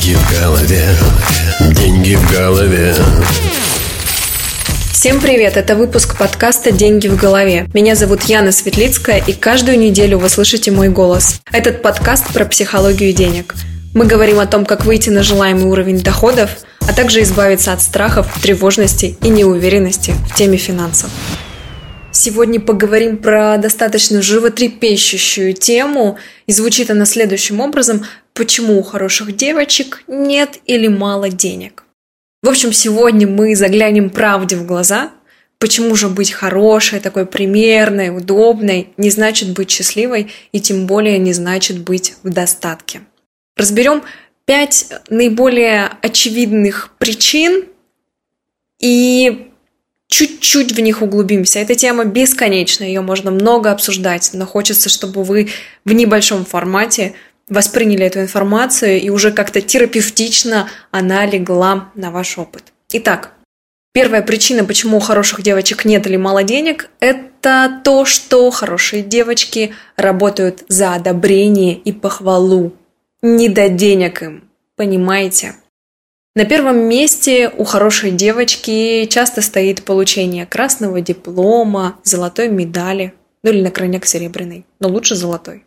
Деньги в голове, деньги в голове. Всем привет! Это выпуск подкаста «Деньги в голове». Меня зовут Яна Светлицкая, и каждую неделю вы слышите мой голос. Этот подкаст про психологию денег. Мы говорим о том, как выйти на желаемый уровень доходов, а также избавиться от страхов, тревожности и неуверенности в теме финансов. Сегодня поговорим про достаточно животрепещущую тему, и звучит она следующим образом «Почему у хороших девочек нет или мало денег?». В общем, сегодня мы заглянем правде в глаза, почему же быть хорошей, такой примерной, удобной не значит быть счастливой и тем более не значит быть в достатке. Разберем пять наиболее очевидных причин и чуть-чуть в них углубимся. Эта тема бесконечна, ее можно много обсуждать, но хочется, чтобы вы в небольшом формате восприняли эту информацию и уже как-то терапевтично она легла на ваш опыт. Итак, первая причина, почему у хороших девочек нет или мало денег, это то, что хорошие девочки работают за одобрение и похвалу. Не до денег им, понимаете? На первом месте у хорошей девочки часто стоит получение красного диплома, золотой медали, ну или на крайняк серебряной, но лучше золотой.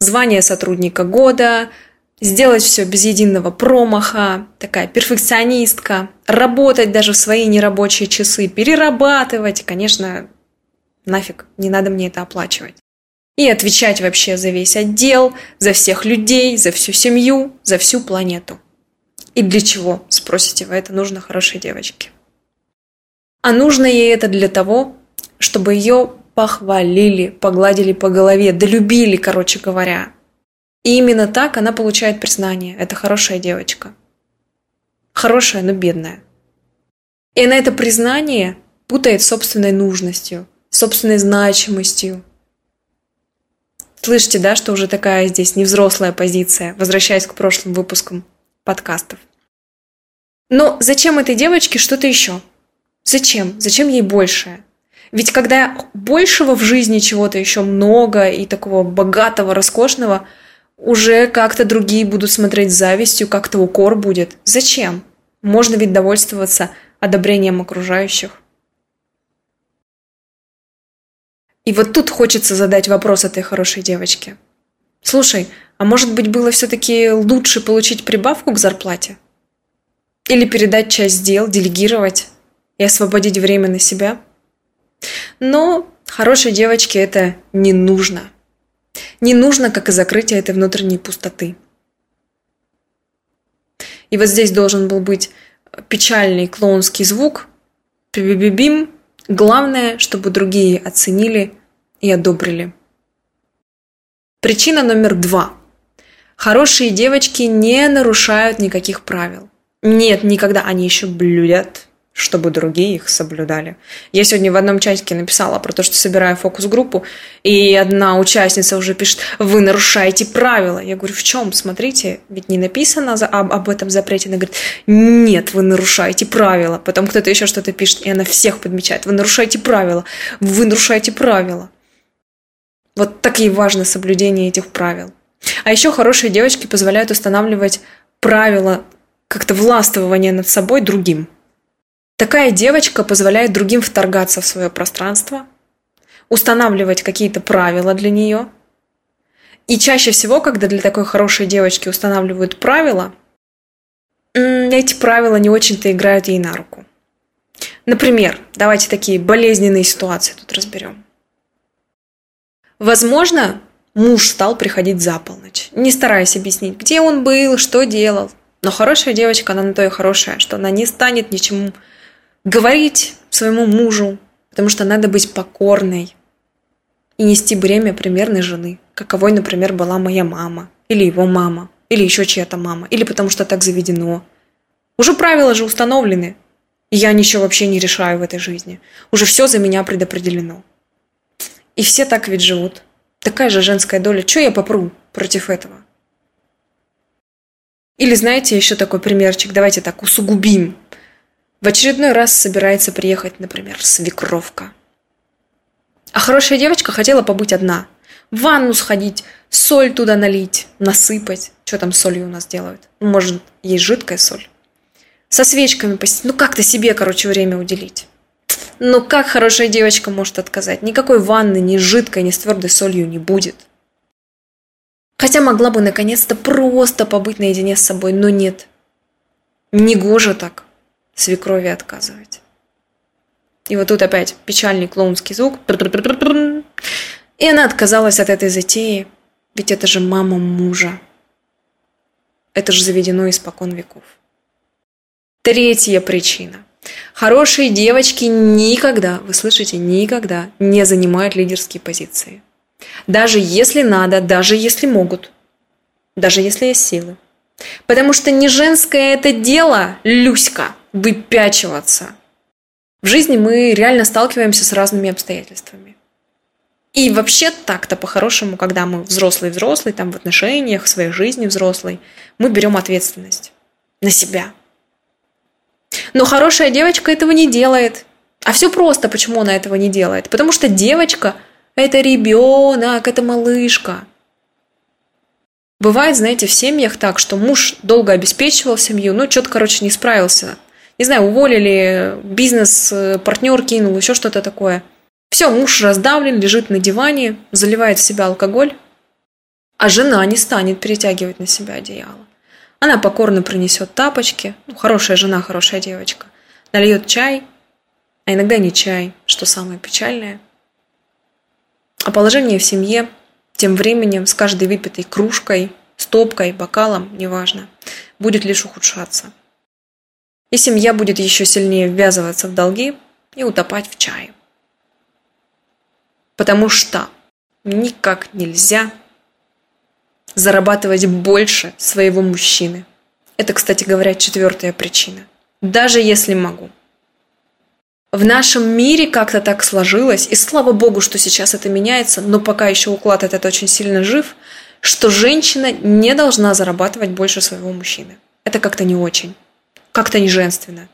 Звание сотрудника года, сделать все без единого промаха, такая перфекционистка, работать даже в свои нерабочие часы, перерабатывать, конечно, нафиг, не надо мне это оплачивать. И отвечать вообще за весь отдел, за всех людей, за всю семью, за всю планету. И для чего, спросите вы, это нужно хорошей девочке? А нужно ей это для того, чтобы ее похвалили, погладили по голове, долюбили, короче говоря. И именно так она получает признание. Это хорошая девочка. Хорошая, но бедная. И она это признание путает собственной нужностью, собственной значимостью. Слышите, да, что уже такая здесь невзрослая позиция, возвращаясь к прошлым выпускам подкастов. Но зачем этой девочке что-то еще? Зачем? Зачем ей большее? Ведь когда большего в жизни чего-то еще много и такого богатого, роскошного, уже как-то другие будут смотреть с завистью, как-то укор будет. Зачем? Можно ведь довольствоваться одобрением окружающих. И вот тут хочется задать вопрос этой хорошей девочке. Слушай, а может быть было все-таки лучше получить прибавку к зарплате? Или передать часть дел, делегировать и освободить время на себя? Но хорошей девочке это не нужно. Не нужно, как и закрытие этой внутренней пустоты. И вот здесь должен был быть печальный клоунский звук. Пи-би-би-бим. Главное, чтобы другие оценили и одобрили. Причина номер два. Хорошие девочки не нарушают никаких правил. Нет, никогда они еще блюдят, чтобы другие их соблюдали. Я сегодня в одном чатике написала про то, что собираю фокус-группу, и одна участница уже пишет, вы нарушаете правила. Я говорю, в чем? Смотрите, ведь не написано об, об этом запрете. Она говорит, нет, вы нарушаете правила. Потом кто-то еще что-то пишет, и она всех подмечает, вы нарушаете правила, вы нарушаете правила. Вот так и важно соблюдение этих правил. А еще хорошие девочки позволяют устанавливать правила как-то властвования над собой другим. Такая девочка позволяет другим вторгаться в свое пространство, устанавливать какие-то правила для нее. И чаще всего, когда для такой хорошей девочки устанавливают правила, эти правила не очень-то играют ей на руку. Например, давайте такие болезненные ситуации тут разберем. Возможно, Муж стал приходить за полночь, не стараясь объяснить, где он был, что делал. Но хорошая девочка, она на то и хорошая, что она не станет ничему говорить своему мужу, потому что надо быть покорной и нести бремя примерной жены, каковой, например, была моя мама, или его мама, или еще чья-то мама, или потому что так заведено. Уже правила же установлены, и я ничего вообще не решаю в этой жизни. Уже все за меня предопределено. И все так ведь живут. Такая же женская доля. Че я попру против этого? Или знаете, еще такой примерчик, давайте так усугубим. В очередной раз собирается приехать, например, свекровка. А хорошая девочка хотела побыть одна. В ванну сходить, соль туда налить, насыпать. Что там солью у нас делают? Может, есть жидкая соль? Со свечками посидеть. Ну, как-то себе, короче, время уделить. Но как хорошая девочка может отказать? Никакой ванны ни жидкой, ни с твердой солью не будет. Хотя могла бы наконец-то просто побыть наедине с собой, но нет. Негоже так свекрови отказывать. И вот тут опять печальный клоунский звук. И она отказалась от этой затеи, ведь это же мама мужа. Это же заведено испокон веков. Третья причина. Хорошие девочки никогда, вы слышите, никогда не занимают лидерские позиции. Даже если надо, даже если могут, даже если есть силы. Потому что не женское это дело, Люська, выпячиваться. В жизни мы реально сталкиваемся с разными обстоятельствами. И вообще так-то по-хорошему, когда мы взрослый-взрослый, там в отношениях, в своей жизни взрослый, мы берем ответственность на себя – но хорошая девочка этого не делает. А все просто, почему она этого не делает. Потому что девочка – это ребенок, это малышка. Бывает, знаете, в семьях так, что муж долго обеспечивал семью, но что-то, короче, не справился. Не знаю, уволили, бизнес, э, партнер кинул, еще что-то такое. Все, муж раздавлен, лежит на диване, заливает в себя алкоголь, а жена не станет перетягивать на себя одеяло. Она покорно принесет тапочки, ну, хорошая жена, хорошая девочка, нальет чай, а иногда не чай, что самое печальное. А положение в семье тем временем с каждой выпитой кружкой, стопкой, бокалом, неважно, будет лишь ухудшаться. И семья будет еще сильнее ввязываться в долги и утопать в чае. Потому что никак нельзя зарабатывать больше своего мужчины. Это, кстати говоря, четвертая причина. Даже если могу. В нашем мире как-то так сложилось, и слава богу, что сейчас это меняется, но пока еще уклад этот очень сильно жив, что женщина не должна зарабатывать больше своего мужчины. Это как-то не очень, как-то не женственно,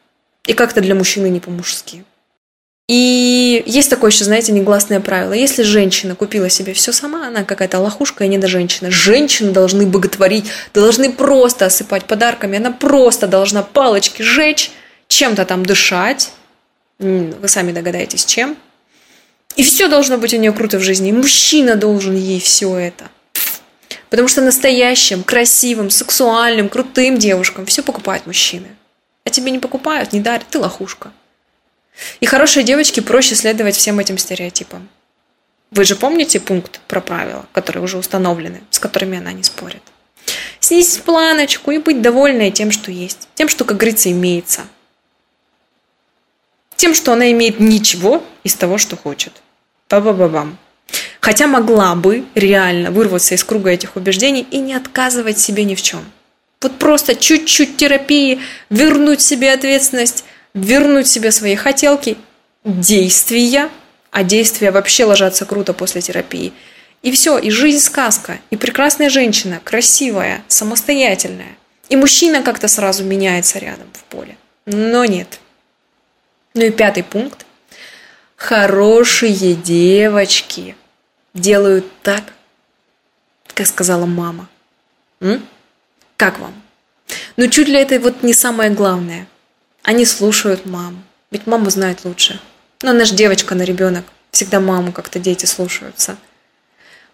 и как-то для мужчины не по-мужски. И есть такое еще, знаете, негласное правило. Если женщина купила себе все сама, она какая-то лохушка и не до женщины. Женщины должны боготворить, должны просто осыпать подарками. Она просто должна палочки жечь, чем-то там дышать. Вы сами догадаетесь, чем. И все должно быть у нее круто в жизни. И мужчина должен ей все это. Потому что настоящим, красивым, сексуальным, крутым девушкам все покупают мужчины. А тебе не покупают, не дарят, ты лохушка. И хорошей девочке проще следовать всем этим стереотипам. Вы же помните пункт про правила, которые уже установлены, с которыми она не спорит? Снизить планочку и быть довольной тем, что есть. Тем, что, как говорится, имеется. Тем, что она имеет ничего из того, что хочет. Ба-ба-ба-бам. Хотя могла бы реально вырваться из круга этих убеждений и не отказывать себе ни в чем. Вот просто чуть-чуть терапии, вернуть себе ответственность, вернуть себе свои хотелки, действия, а действия вообще ложатся круто после терапии. И все, и жизнь сказка, и прекрасная женщина, красивая, самостоятельная. И мужчина как-то сразу меняется рядом в поле. Но нет. Ну и пятый пункт. Хорошие девочки делают так, как сказала мама. М? Как вам? Ну чуть ли это вот не самое главное – они слушают маму. Ведь мама знает лучше. Но она же девочка, на ребенок. Всегда маму как-то дети слушаются.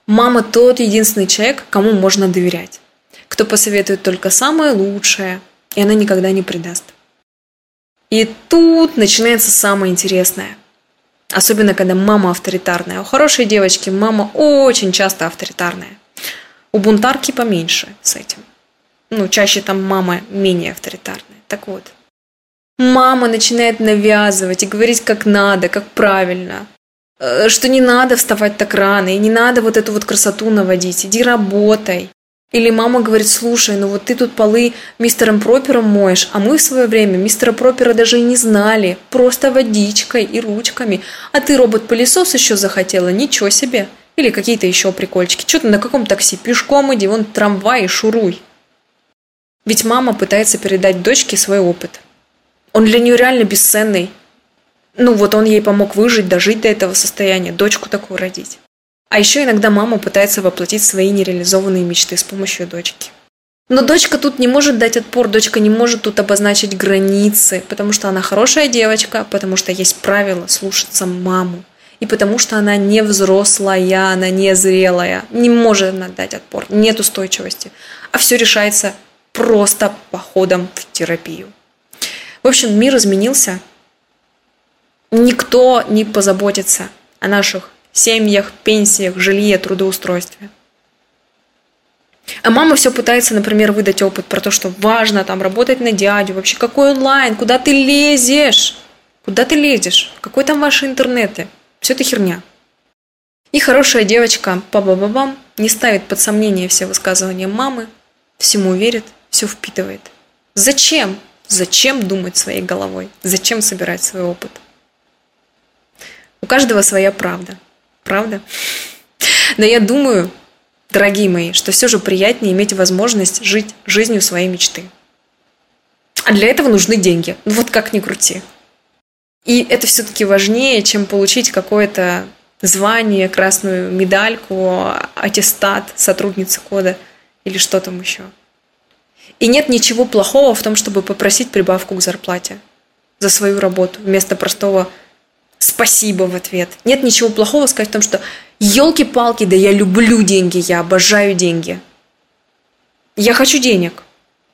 Мама тот единственный человек, кому можно доверять. Кто посоветует только самое лучшее, и она никогда не предаст. И тут начинается самое интересное. Особенно, когда мама авторитарная. У хорошей девочки мама очень часто авторитарная. У бунтарки поменьше с этим. Ну, чаще там мама менее авторитарная. Так вот, Мама начинает навязывать и говорить, как надо, как правильно. Э, что не надо вставать так рано, и не надо вот эту вот красоту наводить, иди работай. Или мама говорит, слушай, ну вот ты тут полы мистером Пропером моешь, а мы в свое время мистера Пропера даже и не знали, просто водичкой и ручками. А ты робот-пылесос еще захотела, ничего себе. Или какие-то еще прикольчики. Что ты на каком такси? Пешком иди, вон трамвай шуруй. Ведь мама пытается передать дочке свой опыт. Он для нее реально бесценный. Ну вот он ей помог выжить, дожить до этого состояния, дочку такую родить. А еще иногда мама пытается воплотить свои нереализованные мечты с помощью дочки. Но дочка тут не может дать отпор, дочка не может тут обозначить границы, потому что она хорошая девочка, потому что есть правило слушаться маму. И потому что она не взрослая, она не зрелая, не может она дать отпор, нет устойчивости. А все решается просто походом в терапию. В общем, мир изменился. Никто не позаботится о наших семьях, пенсиях, жилье, трудоустройстве. А мама все пытается, например, выдать опыт про то, что важно там работать на дядю, вообще какой онлайн, куда ты лезешь? Куда ты лезешь? Какой там ваши интернеты? Все это херня. И хорошая девочка, па ба бам не ставит под сомнение все высказывания мамы, всему верит, все впитывает. Зачем? Зачем думать своей головой? Зачем собирать свой опыт? У каждого своя правда. Правда? Но я думаю, дорогие мои, что все же приятнее иметь возможность жить жизнью своей мечты. А для этого нужны деньги. Ну вот как ни крути. И это все-таки важнее, чем получить какое-то звание, красную медальку, аттестат сотрудницы кода или что там еще. И нет ничего плохого в том, чтобы попросить прибавку к зарплате за свою работу вместо простого спасибо в ответ. Нет ничего плохого сказать в том, что елки-палки, да я люблю деньги, я обожаю деньги. Я хочу денег.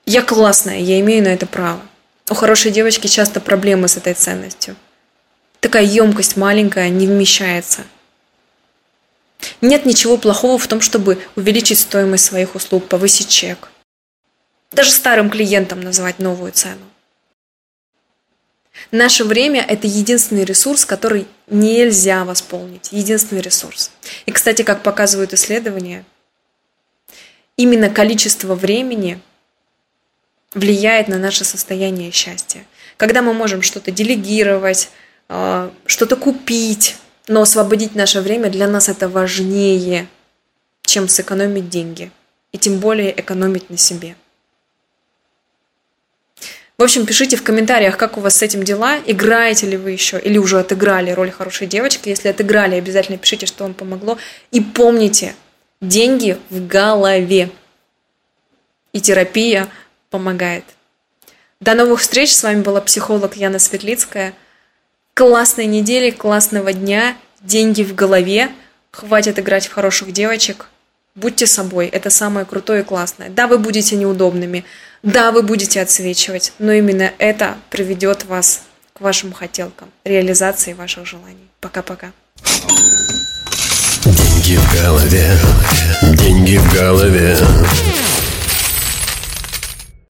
Я классная, я имею на это право. У хорошей девочки часто проблемы с этой ценностью. Такая емкость маленькая не вмещается. Нет ничего плохого в том, чтобы увеличить стоимость своих услуг, повысить чек. Даже старым клиентам называть новую цену. Наше время – это единственный ресурс, который нельзя восполнить. Единственный ресурс. И, кстати, как показывают исследования, именно количество времени влияет на наше состояние счастья. Когда мы можем что-то делегировать, а, что-то купить, но освободить наше время для нас это важнее, чем сэкономить деньги. И тем более экономить на себе. В общем, пишите в комментариях, как у вас с этим дела, играете ли вы еще, или уже отыграли роль хорошей девочки. Если отыграли, обязательно пишите, что вам помогло. И помните, деньги в голове. И терапия помогает. До новых встреч. С вами была психолог Яна Светлицкая. Классной недели, классного дня. Деньги в голове. Хватит играть в хороших девочек. Будьте собой. Это самое крутое и классное. Да, вы будете неудобными. Да, вы будете отсвечивать, но именно это приведет вас к вашим хотелкам, реализации ваших желаний. Пока-пока. Деньги в голове, деньги в голове.